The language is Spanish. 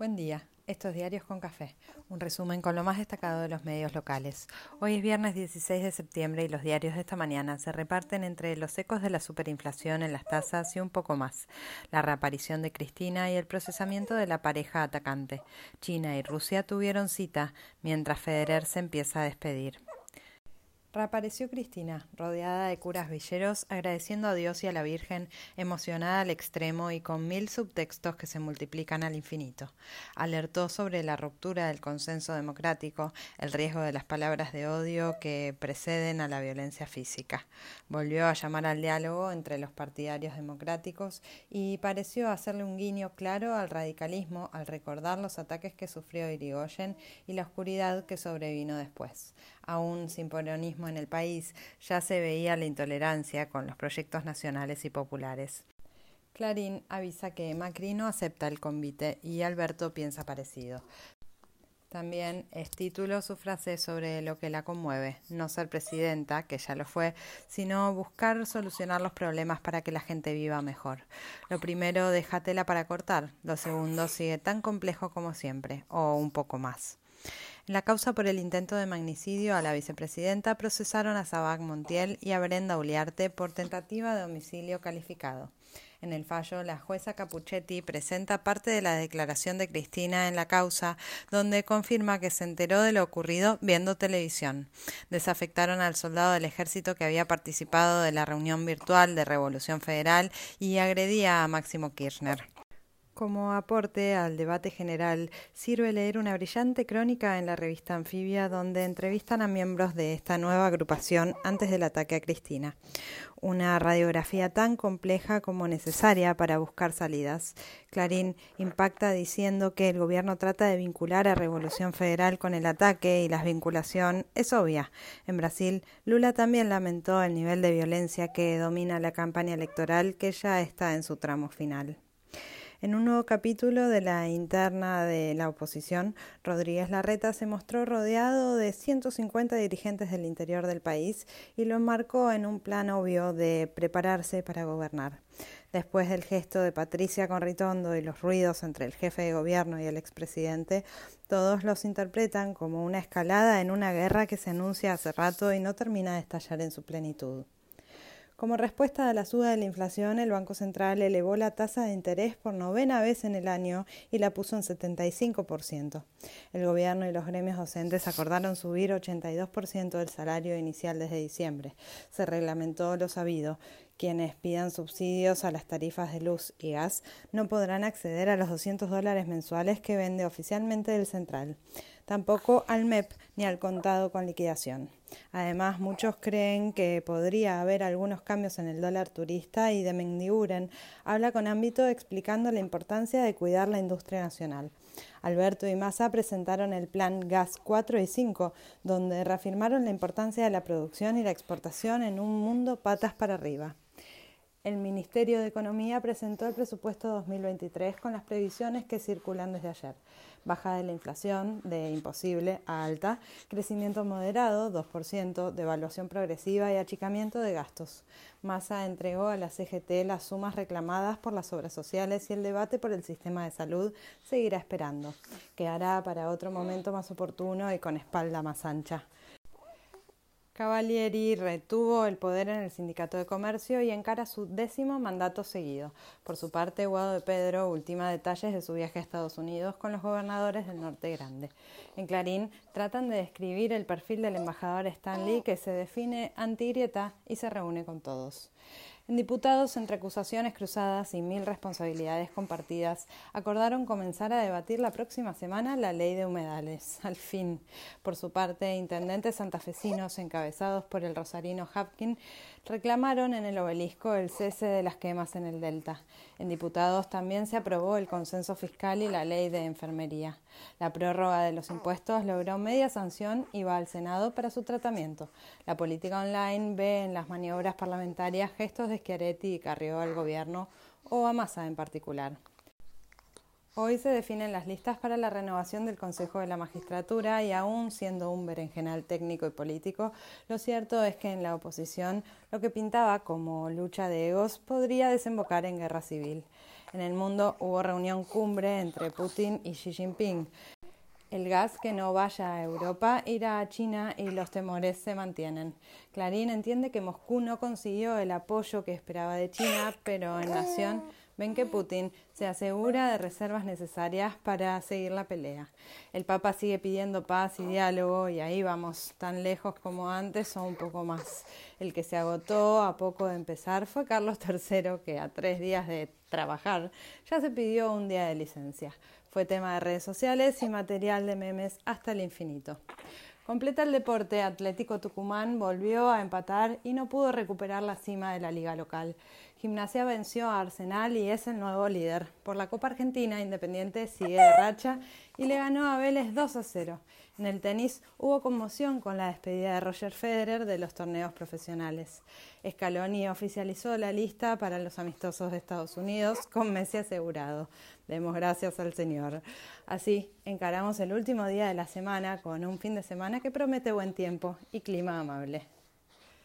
Buen día. Estos diarios con café. Un resumen con lo más destacado de los medios locales. Hoy es viernes 16 de septiembre y los diarios de esta mañana se reparten entre los ecos de la superinflación en las tasas y un poco más. La reaparición de Cristina y el procesamiento de la pareja atacante. China y Rusia tuvieron cita, mientras Federer se empieza a despedir. Reapareció Cristina, rodeada de curas villeros, agradeciendo a Dios y a la Virgen, emocionada al extremo y con mil subtextos que se multiplican al infinito. Alertó sobre la ruptura del consenso democrático, el riesgo de las palabras de odio que preceden a la violencia física. Volvió a llamar al diálogo entre los partidarios democráticos y pareció hacerle un guiño claro al radicalismo al recordar los ataques que sufrió Irigoyen y la oscuridad que sobrevino después. Aún sin en el país, ya se veía la intolerancia con los proyectos nacionales y populares. Clarín avisa que Macri no acepta el convite y Alberto piensa parecido. También es título su frase sobre lo que la conmueve, no ser presidenta, que ya lo fue, sino buscar solucionar los problemas para que la gente viva mejor. Lo primero, déjatela para cortar. Lo segundo, sigue tan complejo como siempre, o un poco más. En la causa por el intento de magnicidio a la vicepresidenta procesaron a Sabac Montiel y a Brenda Uliarte por tentativa de homicidio calificado. En el fallo, la jueza Capuchetti presenta parte de la declaración de Cristina en la causa, donde confirma que se enteró de lo ocurrido viendo televisión. Desafectaron al soldado del ejército que había participado de la reunión virtual de Revolución Federal y agredía a Máximo Kirchner. Como aporte al debate general, sirve leer una brillante crónica en la revista Anfibia donde entrevistan a miembros de esta nueva agrupación antes del ataque a Cristina. Una radiografía tan compleja como necesaria para buscar salidas. Clarín impacta diciendo que el gobierno trata de vincular a Revolución Federal con el ataque y la vinculación es obvia. En Brasil, Lula también lamentó el nivel de violencia que domina la campaña electoral que ya está en su tramo final. En un nuevo capítulo de la interna de la oposición, Rodríguez Larreta se mostró rodeado de 150 dirigentes del interior del país y lo enmarcó en un plan obvio de prepararse para gobernar. Después del gesto de Patricia con Ritondo y los ruidos entre el jefe de gobierno y el expresidente, todos los interpretan como una escalada en una guerra que se anuncia hace rato y no termina de estallar en su plenitud. Como respuesta a la suba de la inflación, el Banco Central elevó la tasa de interés por novena vez en el año y la puso en 75%. El gobierno y los gremios docentes acordaron subir 82% del salario inicial desde diciembre. Se reglamentó lo sabido. Quienes pidan subsidios a las tarifas de luz y gas no podrán acceder a los 200 dólares mensuales que vende oficialmente el central tampoco al MEP ni al contado con liquidación. Además, muchos creen que podría haber algunos cambios en el dólar turista y de Mendiguren habla con ámbito explicando la importancia de cuidar la industria nacional. Alberto y Massa presentaron el plan Gas 4 y 5, donde reafirmaron la importancia de la producción y la exportación en un mundo patas para arriba. El Ministerio de Economía presentó el presupuesto 2023 con las previsiones que circulan desde ayer. Baja de la inflación de imposible a alta, crecimiento moderado 2%, devaluación progresiva y achicamiento de gastos. Massa entregó a la CGT las sumas reclamadas por las obras sociales y el debate por el sistema de salud seguirá esperando. Quedará para otro momento más oportuno y con espalda más ancha. Cavalieri retuvo el poder en el Sindicato de Comercio y encara su décimo mandato seguido. Por su parte, Guado de Pedro ultima detalles de su viaje a Estados Unidos con los gobernadores del Norte Grande. En Clarín tratan de describir el perfil del embajador Stanley que se define anti-grieta y se reúne con todos. En diputados, entre acusaciones cruzadas y mil responsabilidades compartidas, acordaron comenzar a debatir la próxima semana la ley de humedales. Al fin, por su parte, intendentes santafesinos encabezados por el rosarino Hapkin reclamaron en el obelisco el cese de las quemas en el Delta. En diputados también se aprobó el consenso fiscal y la ley de enfermería. La prórroga de los impuestos logró media sanción y va al Senado para su tratamiento. La política online ve en las maniobras parlamentarias gestos de Schiaretti y Carrió al gobierno o a Massa en particular. Hoy se definen las listas para la renovación del Consejo de la Magistratura y aún siendo un berenjenal técnico y político, lo cierto es que en la oposición lo que pintaba como lucha de egos podría desembocar en guerra civil. En el mundo hubo reunión cumbre entre Putin y Xi Jinping. El gas que no vaya a Europa irá a China y los temores se mantienen. Clarín entiende que Moscú no consiguió el apoyo que esperaba de China, pero en Nación ven que Putin se asegura de reservas necesarias para seguir la pelea. El Papa sigue pidiendo paz y diálogo y ahí vamos tan lejos como antes o un poco más. El que se agotó a poco de empezar fue Carlos III, que a tres días de trabajar ya se pidió un día de licencia. Fue tema de redes sociales y material de memes hasta el infinito. Completa el deporte, Atlético Tucumán volvió a empatar y no pudo recuperar la cima de la liga local. Gimnasia venció a Arsenal y es el nuevo líder. Por la Copa Argentina, Independiente sigue de racha y le ganó a Vélez 2 a 0. En el tenis hubo conmoción con la despedida de Roger Federer de los torneos profesionales. Scaloni oficializó la lista para los amistosos de Estados Unidos con Messi asegurado. Demos gracias al Señor. Así encaramos el último día de la semana con un fin de semana que promete buen tiempo y clima amable.